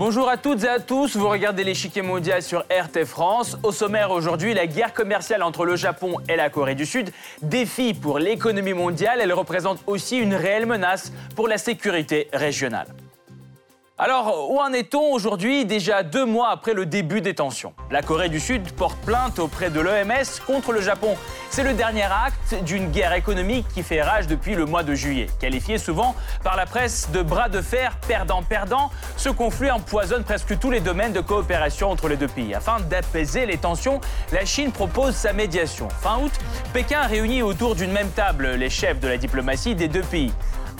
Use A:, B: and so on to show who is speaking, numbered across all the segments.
A: Bonjour à toutes et à tous, vous regardez l'échiquier mondial sur RT France. Au sommaire aujourd'hui, la guerre commerciale entre le Japon et la Corée du Sud. Défi pour l'économie mondiale, elle représente aussi une réelle menace pour la sécurité régionale. Alors, où en est-on aujourd'hui, déjà deux mois après le début des tensions? La Corée du Sud porte plainte auprès de l'OMS contre le Japon. C'est le dernier acte d'une guerre économique qui fait rage depuis le mois de juillet. Qualifié souvent par la presse de bras de fer perdant-perdant, ce conflit empoisonne presque tous les domaines de coopération entre les deux pays. Afin d'apaiser les tensions, la Chine propose sa médiation. Fin août, Pékin réunit autour d'une même table les chefs de la diplomatie des deux pays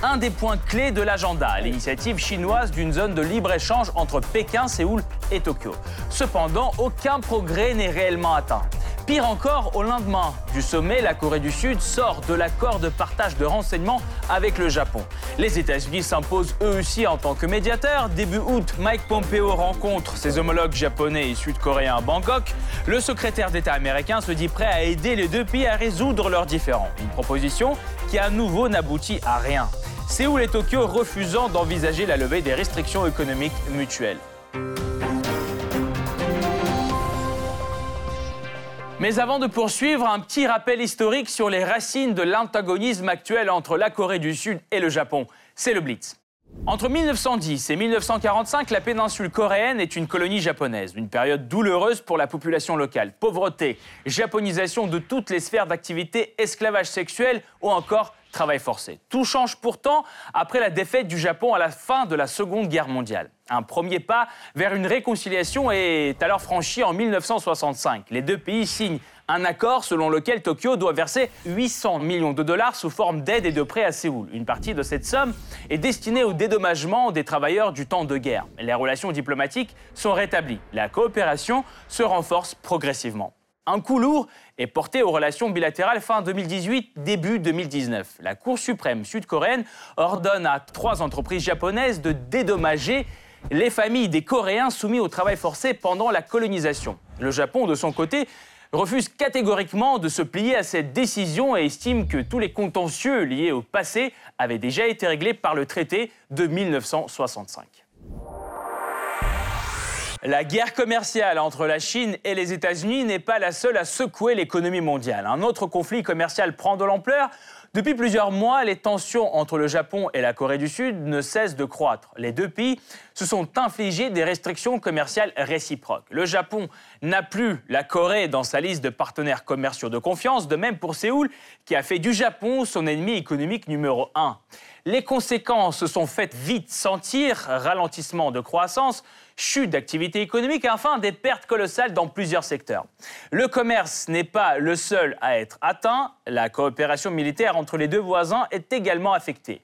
A: un des points clés de l'agenda, l'initiative chinoise d'une zone de libre-échange entre Pékin, Séoul et Tokyo. Cependant, aucun progrès n'est réellement atteint. Pire encore, au lendemain du sommet, la Corée du Sud sort de l'accord de partage de renseignements avec le Japon. Les États-Unis s'imposent eux aussi en tant que médiateurs. Début août, Mike Pompeo rencontre ses homologues japonais et sud-coréens à Bangkok. Le secrétaire d'État américain se dit prêt à aider les deux pays à résoudre leurs différends. Une proposition qui à nouveau n'aboutit à rien. Séoul et Tokyo refusant d'envisager la levée des restrictions économiques mutuelles. Mais avant de poursuivre, un petit rappel historique sur les racines de l'antagonisme actuel entre la Corée du Sud et le Japon. C'est le Blitz. Entre 1910 et 1945, la péninsule coréenne est une colonie japonaise, une période douloureuse pour la population locale. Pauvreté, japonisation de toutes les sphères d'activité, esclavage sexuel ou encore travail forcé. Tout change pourtant après la défaite du Japon à la fin de la Seconde Guerre mondiale. Un premier pas vers une réconciliation est alors franchi en 1965. Les deux pays signent un accord selon lequel Tokyo doit verser 800 millions de dollars sous forme d'aide et de prêts à Séoul. Une partie de cette somme est destinée au dédommagement des travailleurs du temps de guerre. Les relations diplomatiques sont rétablies. La coopération se renforce progressivement. Un coup lourd est porté aux relations bilatérales fin 2018, début 2019. La Cour suprême sud-coréenne ordonne à trois entreprises japonaises de dédommager les familles des Coréens soumis au travail forcé pendant la colonisation. Le Japon, de son côté, refuse catégoriquement de se plier à cette décision et estime que tous les contentieux liés au passé avaient déjà été réglés par le traité de 1965. La guerre commerciale entre la Chine et les États-Unis n'est pas la seule à secouer l'économie mondiale. Un autre conflit commercial prend de l'ampleur. Depuis plusieurs mois, les tensions entre le Japon et la Corée du Sud ne cessent de croître. Les deux pays se sont infligés des restrictions commerciales réciproques. Le Japon n'a plus la Corée dans sa liste de partenaires commerciaux de confiance, de même pour Séoul, qui a fait du Japon son ennemi économique numéro un. Les conséquences se sont faites vite sentir, ralentissement de croissance, chute d'activité économique et enfin des pertes colossales dans plusieurs secteurs. Le commerce n'est pas le seul à être atteint, la coopération militaire entre les deux voisins est également affectée.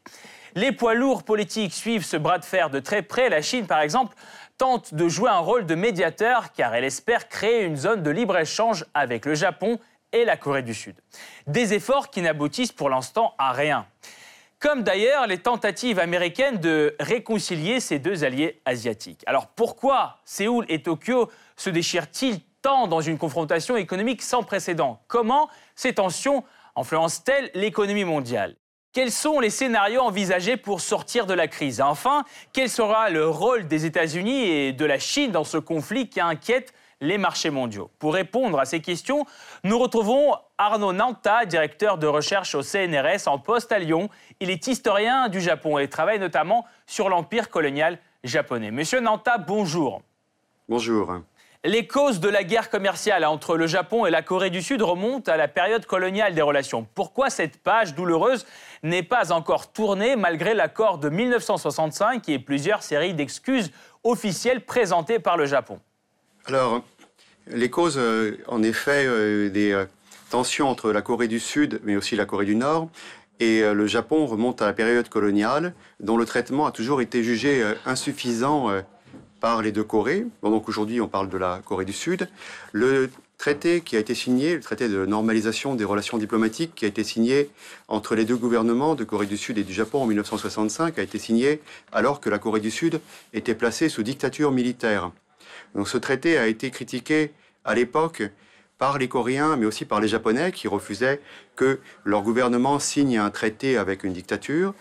A: Les poids lourds politiques suivent ce bras de fer de très près. La Chine, par exemple, tente de jouer un rôle de médiateur car elle espère créer une zone de libre-échange avec le Japon et la Corée du Sud. Des efforts qui n'aboutissent pour l'instant à rien comme d'ailleurs les tentatives américaines de réconcilier ces deux alliés asiatiques. Alors pourquoi Séoul et Tokyo se déchirent-ils tant dans une confrontation économique sans précédent? Comment ces tensions influencent-elles l'économie mondiale? Quels sont les scénarios envisagés pour sortir de la crise? Enfin, quel sera le rôle des États-Unis et de la Chine dans ce conflit qui inquiète les marchés mondiaux. Pour répondre à ces questions, nous retrouvons Arnaud Nanta, directeur de recherche au CNRS en poste à Lyon. Il est historien du Japon et travaille notamment sur l'empire colonial japonais. Monsieur Nanta, bonjour.
B: Bonjour.
A: Les causes de la guerre commerciale entre le Japon et la Corée du Sud remontent à la période coloniale des relations. Pourquoi cette page douloureuse n'est pas encore tournée malgré l'accord de 1965 et plusieurs séries d'excuses officielles présentées par le Japon?
B: Alors, les causes, euh, en effet, euh, des euh, tensions entre la Corée du Sud, mais aussi la Corée du Nord, et le Japon remontent à la période coloniale, dont le traitement a toujours été jugé insuffisant par les deux Corées. donc aujourd'hui, on parle de la Corée du Sud. Le traité qui a été signé, le traité de normalisation des relations diplomatiques qui a été signé entre les deux gouvernements de Corée du Sud et du Japon en 1965, a été signé alors que la Corée du Sud était placée sous dictature militaire. Donc ce traité a été critiqué à l'époque par les Coréens, mais aussi par les Japonais qui refusaient que leur gouvernement signe un traité avec une dictature.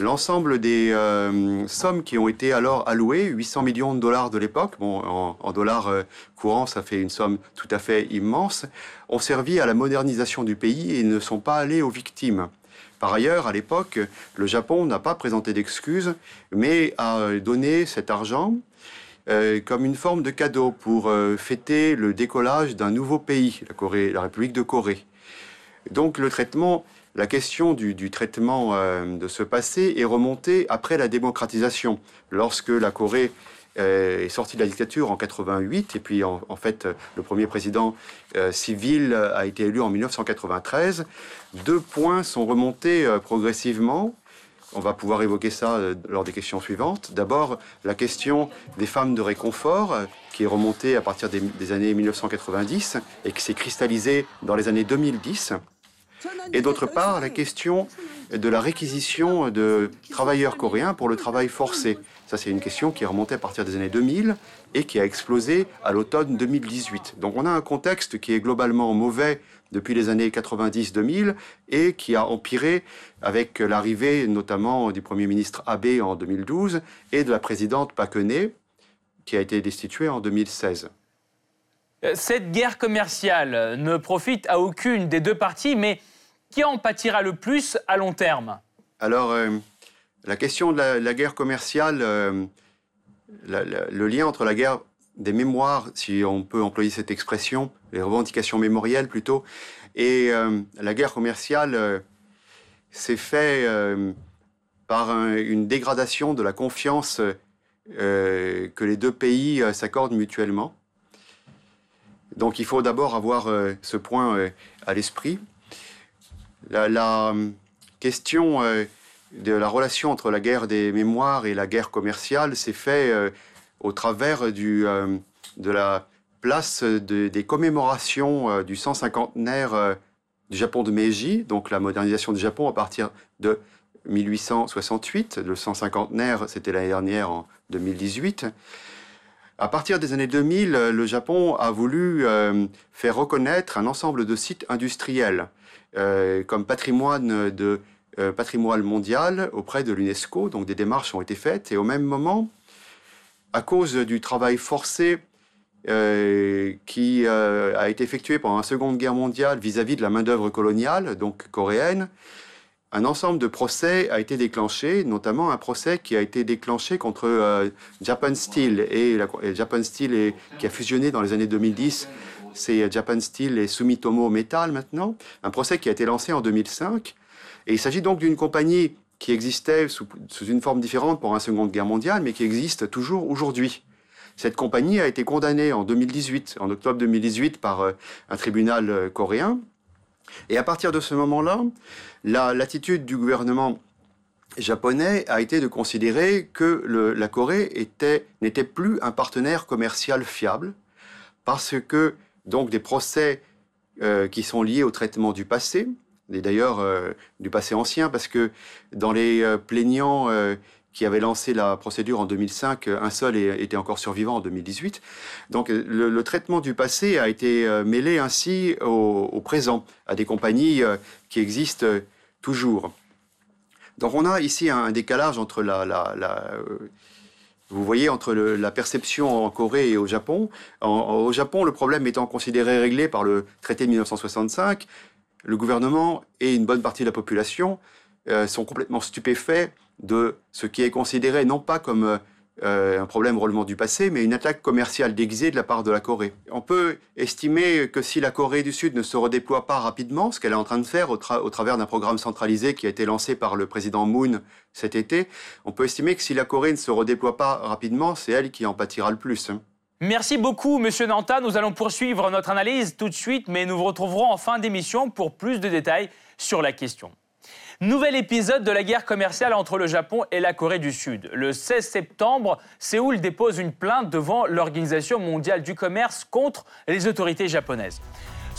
B: l'ensemble des euh, sommes qui ont été alors allouées, 800 millions de dollars de l'époque, bon, en, dollars euh, courants, ça fait une somme tout à fait immense, ont servi à la modernisation du pays et ne sont pas allés aux victimes. Par ailleurs, à l'époque, le Japon n'a pas présenté d'excuses, mais a donné cet argent euh, comme une forme de cadeau pour fêter le décollage d'un nouveau pays, la, Corée, la République de Corée. Donc le traitement la question du, traitement euh, de ce passé est remontée après la démocratisation, lorsque la Corée euh, est sortie de la dictature en 88, et puis en, fait le premier président euh, civil a été élu en 1993. Deux points sont remontés progressivement. On va pouvoir évoquer ça lors des questions suivantes. D'abord, la question des femmes de réconfort, qui est remontée à partir des, des années 1990 et qui s'est cristallisée dans les années 2010 et d'autre part la question de la réquisition de travailleurs coréens pour le travail forcé. Ça, c'est une question qui est remontée à partir des années 2000 et qui a explosé à l'automne 2018. Donc on a un contexte qui est globalement mauvais depuis les années 90-2000 et qui a empiré avec l'arrivée notamment du Premier ministre Abe en 2012 et de la présidente Park qui a été destituée en 2016.
A: Cette guerre commerciale ne profite à aucune des deux parties, mais qui en pâtira le plus à long terme
B: Alors, euh, la question de la, guerre commerciale, euh, le lien entre la guerre des mémoires, si on peut employer cette expression, les revendications mémorielles plutôt, et euh, la guerre commerciale s'est fait par une dégradation de la confiance que les deux pays s'accordent mutuellement. Donc il faut d'abord avoir ce point à l'esprit la, euh, question euh, de la relation entre la guerre des mémoires et la guerre commerciale s'est fait euh, au travers de la place des commémorations du 150naire du Japon de Meiji, donc la modernisation du Japon à partir de 1868. Le 150naire, c'était l'année dernière, en 2018. À partir des années 2000, le Japon a voulu faire reconnaître un ensemble de sites industriels comme patrimoine de euh, patrimoine mondial auprès de l'UNESCO. Donc des démarches ont été faites et au même moment, à cause du travail forcé euh, qui a été effectué pendant la Seconde Guerre mondiale vis-à-vis de la main-d'œuvre coloniale, donc coréenne, un ensemble de procès a été déclenché, notamment un procès qui a été déclenché contre Japan Steel et, Japan Steel qui a fusionné dans les années 2010 c'est Japan Steel et Sumitomo Metal maintenant, un procès qui a été lancé en 2005. Et il s'agit donc d'une compagnie qui existait sous, une forme différente pour la Seconde Guerre mondiale, mais qui existe toujours aujourd'hui. Cette compagnie a été condamnée en 2018, en octobre 2018, par euh, un tribunal euh, coréen. Et à partir de ce moment-là, l'attitude du gouvernement japonais a été de considérer que la Corée n'était plus un partenaire commercial fiable parce que donc des procès euh, qui sont liés au traitement du passé, et d'ailleurs euh, du passé ancien, parce que dans les euh, plaignants qui avaient lancé la procédure en 2005, un seul était encore survivant en 2018. Donc le, traitement du passé a été mêlé ainsi au, présent, à des compagnies qui existent toujours. Donc on a ici un, décalage entre la, vous voyez, entre la perception en Corée et au Japon. au Japon, le problème étant considéré réglé par le traité de 1965, le gouvernement et une bonne partie de la population euh, sont complètement stupéfaits de ce qui est considéré non pas comme euh, un problème relevant du passé, mais une attaque commerciale déguisée de la part de la Corée. On peut estimer que si la Corée du Sud ne se redéploie pas rapidement, ce qu'elle est en train de faire au, travers d'un programme centralisé qui a été lancé par le président Moon cet été, on peut estimer que si la Corée ne se redéploie pas rapidement, c'est elle qui en pâtira le plus. Hein.
A: Merci beaucoup, Monsieur Nanta. Nous allons poursuivre notre analyse tout de suite, mais nous vous retrouverons en fin d'émission pour plus de détails sur la question. Nouvel épisode de la guerre commerciale entre le Japon et la Corée du Sud. Le 16 septembre, Séoul dépose une plainte devant l'Organisation mondiale du commerce contre les autorités japonaises.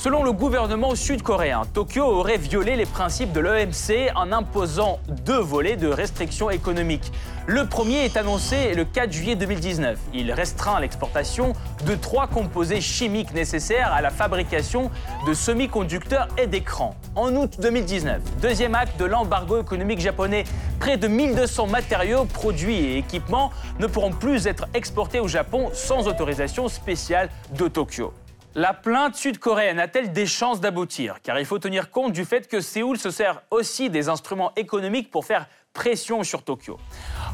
A: Selon le gouvernement sud-coréen, Tokyo aurait violé les principes de l'OMC en imposant deux volets de restrictions économiques. Le premier est annoncé le 4 juillet 2019. Il restreint l'exportation de trois composés chimiques nécessaires à la fabrication de semi-conducteurs et d'écrans. En août 2019, deuxième acte de l'embargo économique japonais, près de 1200 matériaux, produits et équipements ne pourront plus être exportés au Japon sans autorisation spéciale de Tokyo. La plainte sud-coréenne a-t-elle des chances d'aboutir? Car il faut tenir compte du fait que Séoul se sert aussi des instruments économiques pour faire pression sur Tokyo.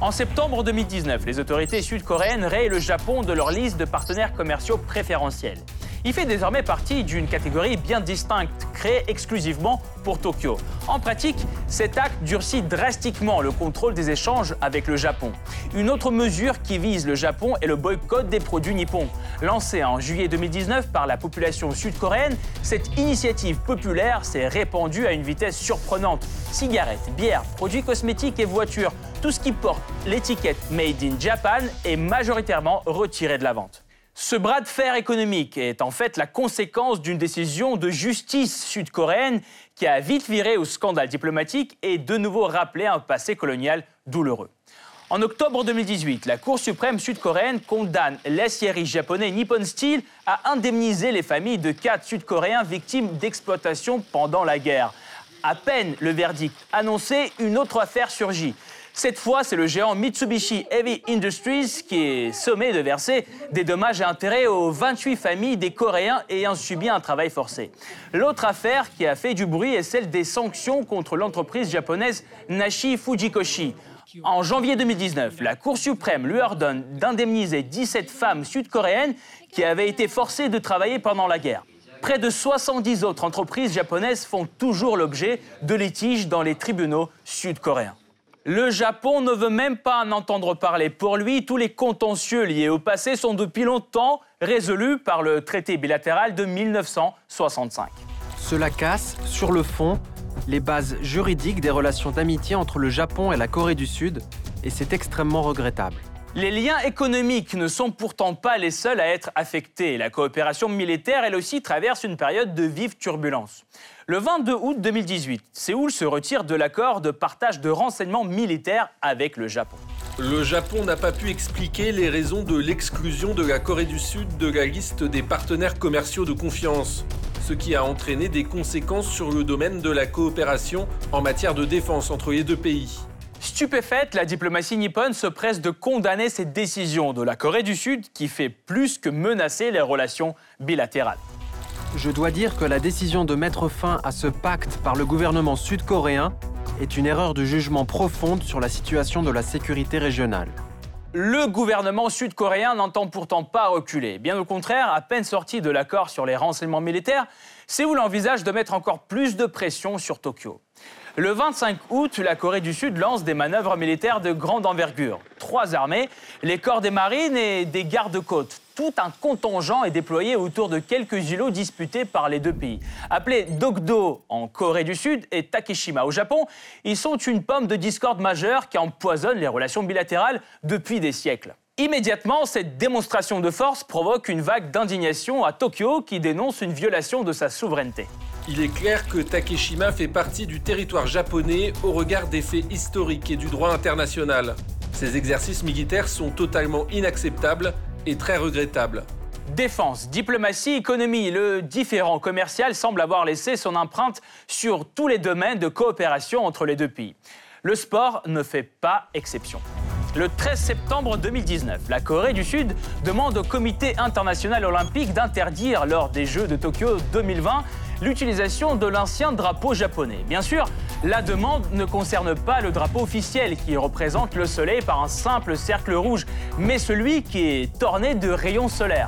A: En septembre 2019, les autorités sud-coréennes rayent le Japon de leur liste de partenaires commerciaux préférentiels. Il fait désormais partie d'une catégorie bien distincte, créée exclusivement pour Tokyo. En pratique, cet acte durcit drastiquement le contrôle des échanges avec le Japon. Une autre mesure qui vise le Japon est le boycott des produits nippons. Lancée en juillet 2019 par la population sud-coréenne, cette initiative populaire s'est répandue à une vitesse surprenante. Cigarettes, bières, produits cosmétiques et voitures, tout ce qui porte l'étiquette Made in Japan est majoritairement retiré de la vente. Ce bras de fer économique est en fait la conséquence d'une décision de justice sud-coréenne qui a vite viré au scandale diplomatique et de nouveau rappelé un passé colonial douloureux. En octobre 2018, la Cour suprême sud-coréenne condamne l'aciérie japonais Nippon Steel à indemniser les familles de quatre Sud-Coréens victimes d'exploitation pendant la guerre. À peine le verdict annoncé, une autre affaire surgit. Cette fois, c'est le géant Mitsubishi Heavy Industries qui est sommé de verser des dommages et intérêts aux 28 familles des Coréens ayant subi un travail forcé. L'autre affaire qui a fait du bruit est celle des sanctions contre l'entreprise japonaise Nashi Fujikoshi. En janvier 2019, la Cour suprême lui ordonne d'indemniser 17 femmes sud-coréennes qui avaient été forcées de travailler pendant la guerre. Près de 70 autres entreprises japonaises font toujours l'objet de litiges dans les tribunaux sud-coréens. Le Japon ne veut même pas en entendre parler. Pour lui, tous les contentieux liés au passé sont depuis longtemps résolus par le traité bilatéral de 1965.
C: Cela casse, sur le fond, les bases juridiques des relations d'amitié entre le Japon et la Corée du Sud, et c'est extrêmement regrettable.
A: Les liens économiques ne sont pourtant pas les seuls à être affectés. La coopération militaire, elle aussi, traverse une période de vive turbulence. Le 22 août 2018, Séoul se retire de l'accord de partage de renseignements militaires avec le Japon.
D: Le Japon n'a pas pu expliquer les raisons de l'exclusion de la Corée du Sud de la liste des partenaires commerciaux de confiance, ce qui a entraîné des conséquences sur le domaine de la coopération en matière de défense entre les deux pays.
A: Stupéfaite, la diplomatie nippone se presse de condamner cette décision de la Corée du Sud qui fait plus que menacer les relations bilatérales.
C: Je dois dire que la décision de mettre fin à ce pacte par le gouvernement sud-coréen est une erreur de jugement profonde sur la situation de la sécurité régionale.
A: Le gouvernement sud-coréen n'entend pourtant pas reculer. Bien au contraire, à peine sorti de l'accord sur les renseignements militaires, Séoul envisage de mettre encore plus de pression sur Tokyo. Le 25 août, la Corée du Sud lance des manœuvres militaires de grande envergure. Trois armées, les corps des marines et des gardes-côtes. Tout un contingent est déployé autour de quelques îlots disputés par les deux pays. Appelés Dokdo en Corée du Sud et Takeshima au Japon, ils sont une pomme de discorde majeure qui empoisonne les relations bilatérales depuis des siècles. Immédiatement, cette démonstration de force provoque une vague d'indignation à Tokyo qui dénonce une violation de sa souveraineté.
D: Il est clair que Takeshima fait partie du territoire japonais au regard des faits historiques et du droit international. Ces exercices militaires sont totalement inacceptables et très regrettables.
A: Défense, diplomatie, économie, le différent commercial semble avoir laissé son empreinte sur tous les domaines de coopération entre les deux pays. Le sport ne fait pas exception. Le 13 septembre 2019, la Corée du Sud demande au Comité international olympique d'interdire lors des Jeux de Tokyo 2020 l'utilisation de l'ancien drapeau japonais. Bien sûr, la demande ne concerne pas le drapeau officiel qui représente le soleil par un simple cercle rouge, mais celui qui est orné de rayons solaires.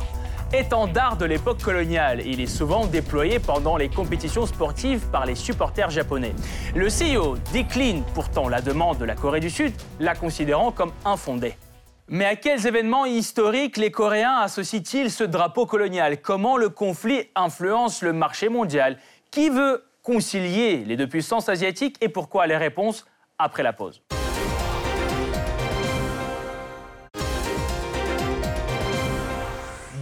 A: Étendard de l'époque coloniale, il est souvent déployé pendant les compétitions sportives par les supporters japonais. Le CEO décline pourtant la demande de la Corée du Sud, la considérant comme infondée. Mais à quels événements historiques les Coréens associent-ils ce drapeau colonial? Comment le conflit influence le marché mondial? Qui veut concilier les deux puissances asiatiques et pourquoi? Les réponses après la pause.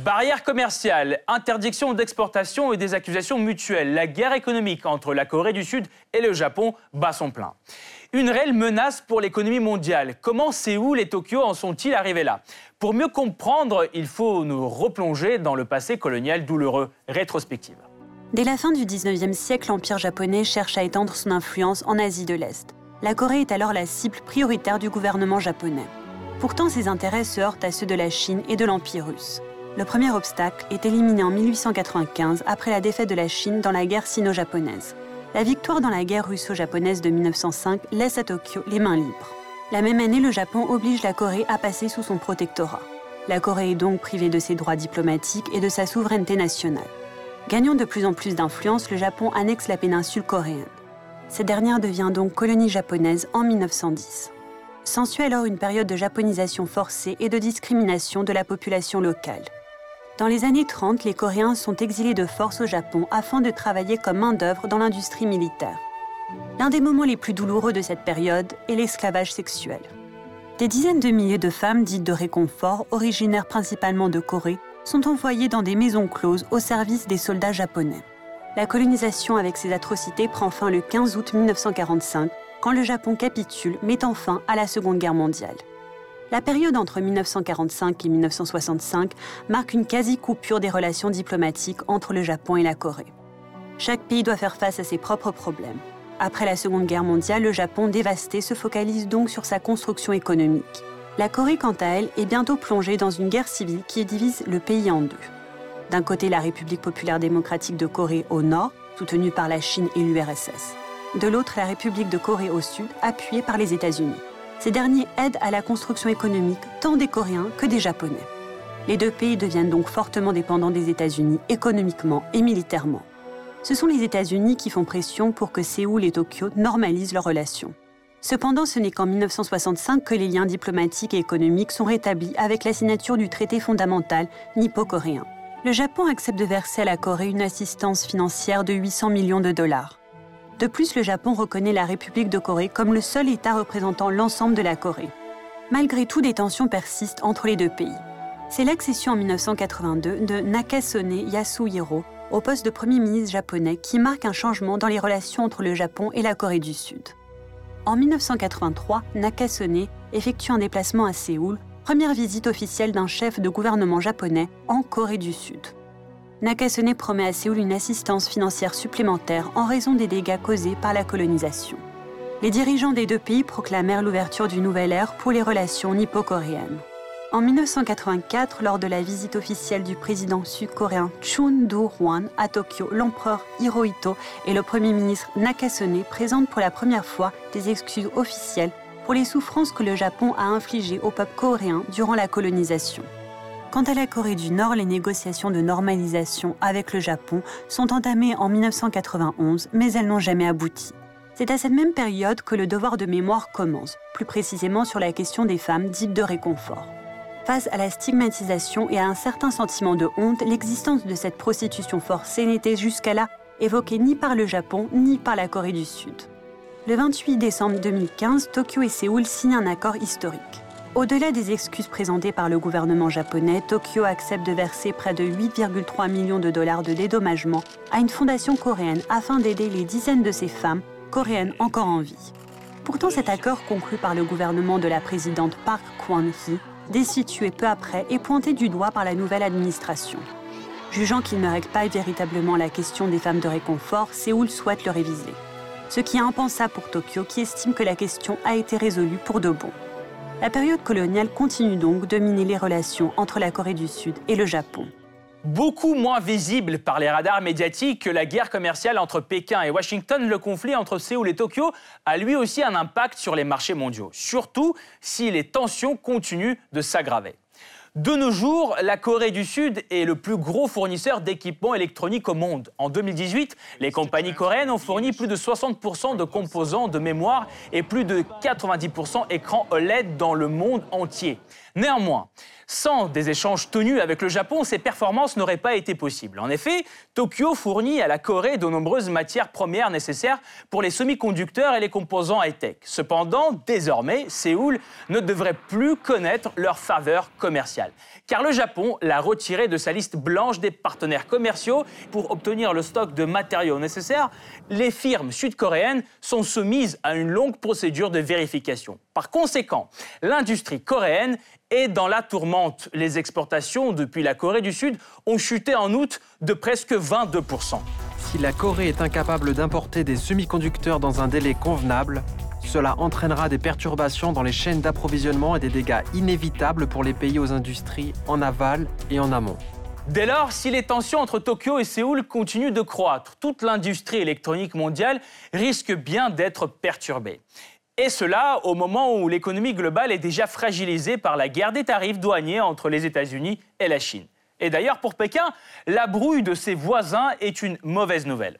A: Barrières commerciales, interdiction d'exportation et des accusations mutuelles. La guerre économique entre la Corée du Sud et le Japon bat son plein. Une réelle menace pour l'économie mondiale. Comment Séoul et Tokyo en sont-ils arrivés là? Pour mieux comprendre, il faut nous replonger dans le passé colonial douloureux. Rétrospective.
E: Dès la fin du 19e siècle, l'Empire japonais cherche à étendre son influence en Asie de l'Est. La Corée est alors la cible prioritaire du gouvernement japonais. Pourtant, ses intérêts se heurtent à ceux de la Chine et de l'Empire russe. Le premier obstacle est éliminé en 1895 après la défaite de la Chine dans la guerre sino-japonaise. La victoire dans la guerre russo-japonaise de 1905 laisse à Tokyo les mains libres. La même année, le Japon oblige la Corée à passer sous son protectorat. La Corée est donc privée de ses droits diplomatiques et de sa souveraineté nationale. Gagnant de plus en plus d'influence, le Japon annexe la péninsule coréenne. Cette dernière devient donc colonie japonaise en 1910. S'ensuit alors une période de japonisation forcée et de discrimination de la population locale. Dans les années 30, les Coréens sont exilés de force au Japon afin de travailler comme main-d'œuvre dans l'industrie militaire. L'un des moments les plus douloureux de cette période est l'esclavage sexuel. Des dizaines de milliers de femmes dites de réconfort, originaires principalement de Corée, sont envoyées dans des maisons closes au service des soldats japonais. La colonisation avec ses atrocités prend fin le 15 août 1945, quand le Japon capitule, mettant fin à la Seconde Guerre mondiale. La période entre 1945 et 1965 marque une quasi-coupure des relations diplomatiques entre le Japon et la Corée. Chaque pays doit faire face à ses propres problèmes. Après la Seconde Guerre mondiale, le Japon dévasté se focalise donc sur sa construction économique. La Corée, quant à elle, est bientôt plongée dans une guerre civile qui divise le pays en deux. D'un côté, la République populaire démocratique de Corée au nord, soutenue par la Chine et l'URSS. De l'autre, la République de Corée au sud, appuyée par les États-Unis. Ces derniers aident à la construction économique tant des Coréens que des Japonais. Les deux pays deviennent donc fortement dépendants des États-Unis économiquement et militairement. Ce sont les États-Unis qui font pression pour que Séoul et Tokyo normalisent leurs relations. Cependant, ce n'est qu'en 1965 que les liens diplomatiques et économiques sont rétablis avec la signature du traité fondamental nippo-coréen. Le Japon accepte de verser à la Corée une assistance financière de 800 millions de dollars. De plus, le Japon reconnaît la République de Corée comme le seul État représentant l'ensemble de la Corée. Malgré tout, des tensions persistent entre les deux pays. C'est l'accession en 1982 de Nakasone Yasuhiro au poste de Premier ministre japonais qui marque un changement dans les relations entre le Japon et la Corée du Sud. En 1983, Nakasone effectue un déplacement à Séoul, première visite officielle d'un chef de gouvernement japonais en Corée du Sud. Nakasone promet à Séoul une assistance financière supplémentaire en raison des dégâts causés par la colonisation. Les dirigeants des deux pays proclamèrent l'ouverture d'une nouvelle ère pour les relations nippo-coréennes. En 1984, lors de la visite officielle du président sud-coréen Chun Do-hwan à Tokyo, l'empereur Hirohito et le premier ministre Nakasone présentent pour la première fois des excuses officielles pour les souffrances que le Japon a infligées au peuple coréen durant la colonisation. Quant à la Corée du Nord, les négociations de normalisation avec le Japon sont entamées en 1991, mais elles n'ont jamais abouti. C'est à cette même période que le devoir de mémoire commence, plus précisément sur la question des femmes dites de réconfort. Face à la stigmatisation et à un certain sentiment de honte, l'existence de cette prostitution forcée n'était jusqu'à là évoquée ni par le Japon ni par la Corée du Sud. Le 28 décembre 2015, Tokyo et Séoul signent un accord historique. Au-delà des excuses présentées par le gouvernement japonais, Tokyo accepte de verser près de 8,3 millions de dollars de dédommagement à une fondation coréenne afin d'aider les dizaines de ces femmes coréennes encore en vie. Pourtant, cet accord conclu par le gouvernement de la présidente Park Kwon-hee, destitué peu après, est pointé du doigt par la nouvelle administration. Jugeant qu'il ne règle pas véritablement la question des femmes de réconfort, Séoul souhaite le réviser. Ce qui est impensable pour Tokyo qui estime que la question a été résolue pour de bon. La période coloniale continue donc de miner les relations entre la Corée du Sud et le Japon.
A: Beaucoup moins visible par les radars médiatiques que la guerre commerciale entre Pékin et Washington, le conflit entre Séoul et Tokyo a lui aussi un impact sur les marchés mondiaux, surtout si les tensions continuent de s'aggraver. De nos jours, la Corée du Sud est le plus gros fournisseur d'équipements électroniques au monde. En 2018, les compagnies coréennes ont fourni plus de 60% de composants de mémoire et plus de 90% écrans OLED dans le monde entier. Néanmoins, sans des échanges tenus avec le Japon, ces performances n'auraient pas été possibles. En effet, Tokyo fournit à la Corée de nombreuses matières premières nécessaires pour les semi-conducteurs et les composants high-tech. Cependant, désormais, Séoul ne devrait plus connaître leur faveur commerciale. Car le Japon l'a retiré de sa liste blanche des partenaires commerciaux. Pour obtenir le stock de matériaux nécessaires, les firmes sud-coréennes sont soumises à une longue procédure de vérification. Par conséquent, l'industrie coréenne est dans la tourmente. Les exportations depuis la Corée du Sud ont chuté en août de presque 22%.
C: Si la Corée est incapable d'importer des semi-conducteurs dans un délai convenable, cela entraînera des perturbations dans les chaînes d'approvisionnement et des dégâts inévitables pour les pays aux industries en aval et en amont.
A: Dès lors, si les tensions entre Tokyo et Séoul continuent de croître, toute l'industrie électronique mondiale risque bien d'être perturbée. Et cela au moment où l'économie globale est déjà fragilisée par la guerre des tarifs douaniers entre les États-Unis et la Chine. Et d'ailleurs, pour Pékin, la brouille de ses voisins est une mauvaise nouvelle.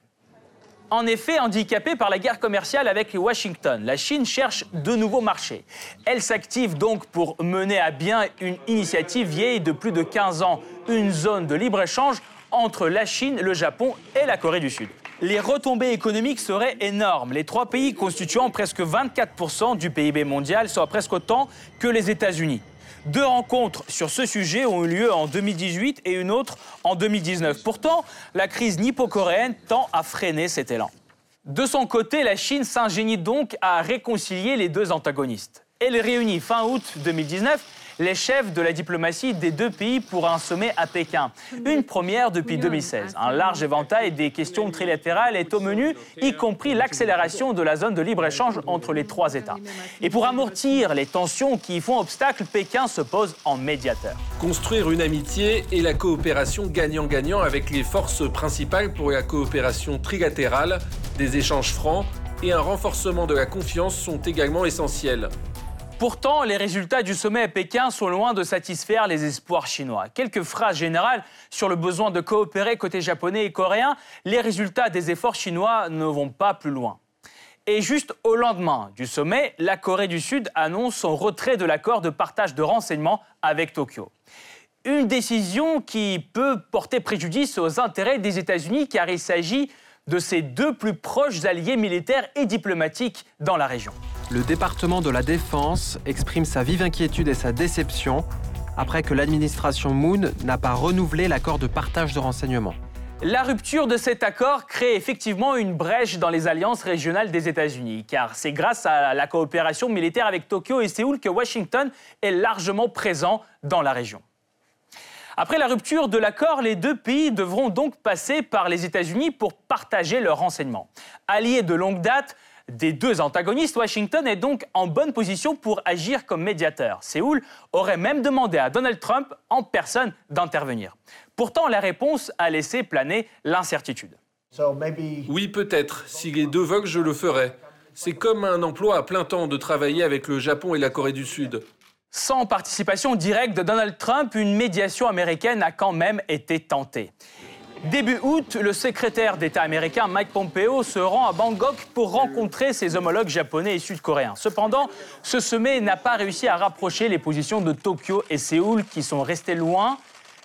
A: En effet, handicapée par la guerre commerciale avec Washington, la Chine cherche de nouveaux marchés. Elle s'active donc pour mener à bien une initiative vieille de plus de 15 ans, une zone de libre-échange entre la Chine, le Japon et la Corée du Sud. Les retombées économiques seraient énormes. Les trois pays constituant presque 24% du PIB mondial, soit presque autant que les États-Unis. Deux rencontres sur ce sujet ont eu lieu en 2018 et une autre en 2019. Pourtant, la crise nippo-coréenne tend à freiner cet élan. De son côté, la Chine s'ingénie donc à réconcilier les deux antagonistes. Elle réunit fin août 2019 les chefs de la diplomatie des deux pays pour un sommet à Pékin. Une première depuis 2016. Un large éventail des questions trilatérales est au menu, y compris l'accélération de la zone de libre-échange entre les trois États. Et pour amortir les tensions qui y font obstacle, Pékin se pose en médiateur.
D: Construire une amitié et la coopération gagnant-gagnant avec les forces principales pour la coopération trilatérale, des échanges francs et un renforcement de la confiance sont également essentiels.
A: Pourtant, les résultats du sommet à Pékin sont loin de satisfaire les espoirs chinois. Quelques phrases générales sur le besoin de coopérer côté japonais et coréen, les résultats des efforts chinois ne vont pas plus loin. Et juste au lendemain du sommet, la Corée du Sud annonce son retrait de l'accord de partage de renseignements avec Tokyo. Une décision qui peut porter préjudice aux intérêts des États-Unis car il s'agit de ses deux plus proches alliés militaires et diplomatiques dans la région.
C: Le département de la Défense exprime sa vive inquiétude et sa déception après que l'administration Moon n'a pas renouvelé l'accord de partage de renseignements.
A: La rupture de cet accord crée effectivement une brèche dans les alliances régionales des États-Unis, car c'est grâce à la coopération militaire avec Tokyo et Séoul que Washington est largement présent dans la région. Après la rupture de l'accord, les deux pays devront donc passer par les États-Unis pour partager leurs renseignements. Alliés de longue date, des deux antagonistes, Washington est donc en bonne position pour agir comme médiateur. Séoul aurait même demandé à Donald Trump en personne d'intervenir. Pourtant, la réponse a laissé planer l'incertitude.
D: Oui, peut-être. Si les deux veulent, je le ferai. C'est comme un emploi à plein temps de travailler avec le Japon et la Corée du Sud.
A: Sans participation directe de Donald Trump, une médiation américaine a quand même été tentée. Début août, le secrétaire d'État américain Mike Pompeo se rend à Bangkok pour rencontrer ses homologues japonais et sud-coréens. Cependant, ce sommet n'a pas réussi à rapprocher les positions de Tokyo et Séoul qui sont restées loin,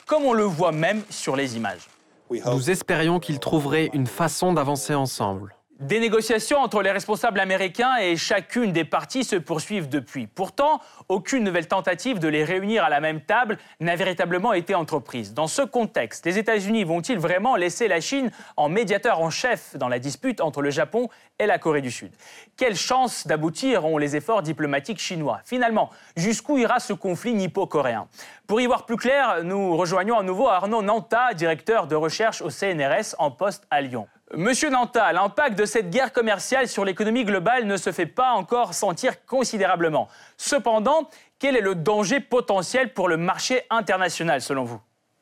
A: comme on le voit même sur les images.
C: Nous espérions qu'ils trouveraient une façon d'avancer ensemble.
A: Des négociations entre les responsables américains et chacune des parties se poursuivent depuis. Pourtant, aucune nouvelle tentative de les réunir à la même table n'a véritablement été entreprise. Dans ce contexte, les États-Unis vont-ils vraiment laisser la Chine en médiateur en chef dans la dispute entre le Japon et la Corée du Sud? Quelle chance d'aboutir ont les efforts diplomatiques chinois? Finalement, jusqu'où ira ce conflit nippo-coréen? Pour y voir plus clair, nous rejoignons à nouveau Arnaud Nanta, directeur de recherche au CNRS en poste à Lyon. Monsieur Nanta, l'impact de cette guerre commerciale sur l'économie globale ne se fait pas encore sentir considérablement. Cependant, quel est le danger potentiel pour le marché international selon vous?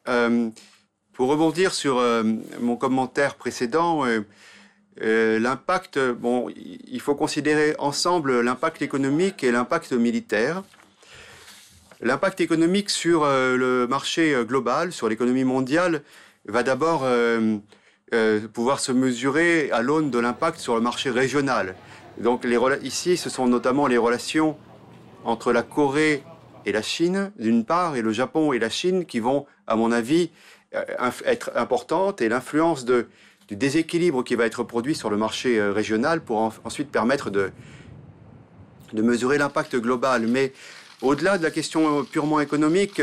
B: Euh, Pour rebondir sur euh, mon commentaire précédent, euh, l'impact, bon, il faut considérer ensemble l'impact économique et l'impact militaire. L'impact économique sur le marché global, sur l'économie mondiale, va d'abord euh, pouvoir se mesurer à l'aune de l'impact sur le marché régional. Donc les, ici, ce sont notamment les relations entre la Corée et la Chine, d'une part, et le Japon et la Chine, qui vont, à mon avis, euh, être importantes, et l'influence du déséquilibre qui va être produit sur le marché euh, régional pour ensuite permettre de, de mesurer l'impact global. Mais au-delà de la question purement économique,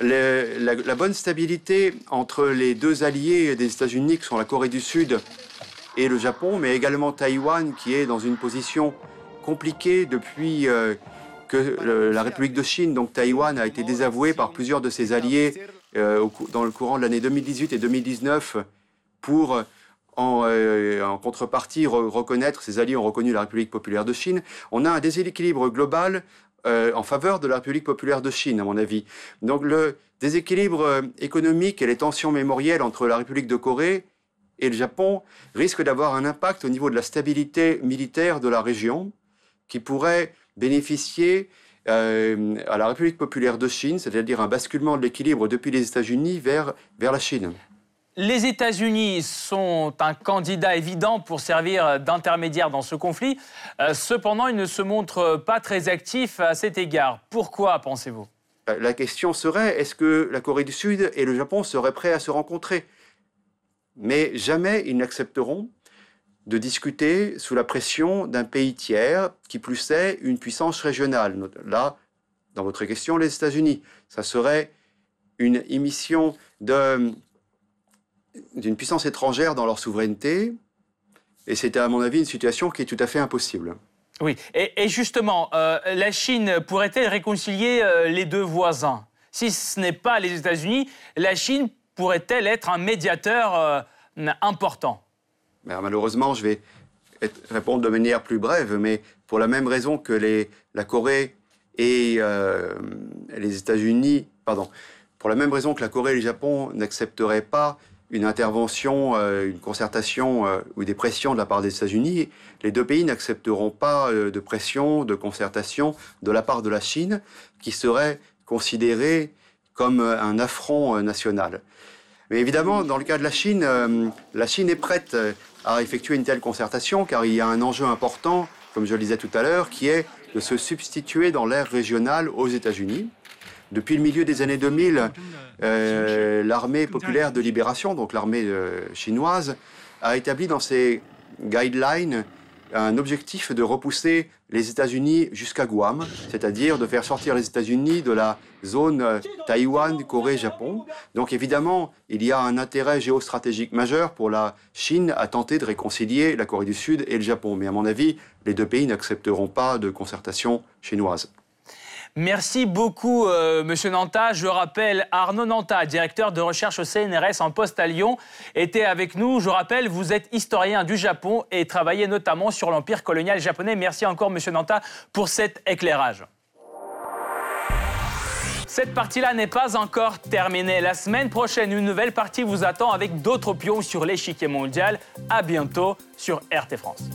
B: la, bonne stabilité entre les deux alliés des États-Unis, qui sont la Corée du Sud et le Japon, mais également Taïwan, qui est dans une position compliquée depuis euh, que la République de Chine, donc Taïwan, a été désavouée par plusieurs de ses alliés euh, dans le courant de l'année 2018 et 2019 pour en, en, contrepartie reconnaître, ses alliés ont reconnu la République populaire de Chine. On a un déséquilibre global euh, en faveur de la République populaire de Chine, à mon avis. Donc le déséquilibre euh, économique et les tensions mémorielles entre la République de Corée et le Japon risquent d'avoir un impact au niveau de la stabilité militaire de la région, qui pourrait bénéficier euh, à la République populaire de Chine, c'est-à-dire un basculement de l'équilibre depuis les États-Unis vers, vers la Chine.
A: Les États-Unis sont un candidat évident pour servir d'intermédiaire dans ce conflit. Euh, cependant, ils ne se montrent pas très actifs à cet égard. Pourquoi, pensez-vous?
B: Euh, La question serait, est-ce que la Corée du Sud et le Japon seraient prêts à se rencontrer? Mais jamais ils n'accepteront de discuter sous la pression d'un pays tiers, qui plus est une puissance régionale. Là, dans votre question, les États-Unis. Ça serait une émission de d'une puissance étrangère dans leur souveraineté. Et c'était, à mon avis, une situation qui est tout à fait impossible.
A: Oui, et, justement, euh, la Chine pourrait-elle réconcilier euh, les deux voisins? Si ce n'est pas les États-Unis, la Chine pourrait-elle être un médiateur euh, important?
B: Malheureusement, je vais répondre de manière plus brève, mais pour la même raison que les, la Corée et les États-Unis, pardon, pour la même raison que la Corée et le Japon n'accepteraient pas une intervention, euh, une concertation euh, ou des pressions de la part des États-Unis, les deux pays n'accepteront pas euh, de pression, de concertation de la part de la Chine, qui serait considérée comme un affront national. Mais évidemment, dans le cas de la Chine, la Chine est prête à effectuer une telle concertation, car il y a un enjeu important, comme je le disais tout à l'heure, qui est de se substituer dans l'ère régionale aux États-Unis. Depuis le milieu des années 2000, euh, l'armée populaire de libération, donc l'armée euh, chinoise, a établi dans ses guidelines un objectif de repousser les États-Unis jusqu'à Guam, c'est-à-dire de faire sortir les États-Unis de la zone euh, Taïwan, Corée, Japon. Donc évidemment, il y a un intérêt géostratégique majeur pour la Chine à tenter de réconcilier la Corée du Sud et le Japon. Mais à mon avis, les deux pays n'accepteront pas de concertation chinoise.
A: Merci beaucoup, euh, Monsieur Nanta. Je rappelle, Arnaud Nanta, directeur de recherche au CNRS en poste à Lyon, était avec nous. Je rappelle, vous êtes historien du Japon et travaillez notamment sur l'empire colonial japonais. Merci encore, Monsieur Nanta, pour cet éclairage. Cette partie-là n'est pas encore terminée. La semaine prochaine, une nouvelle partie vous attend avec d'autres pions sur l'échiquier mondial. À bientôt sur RT France.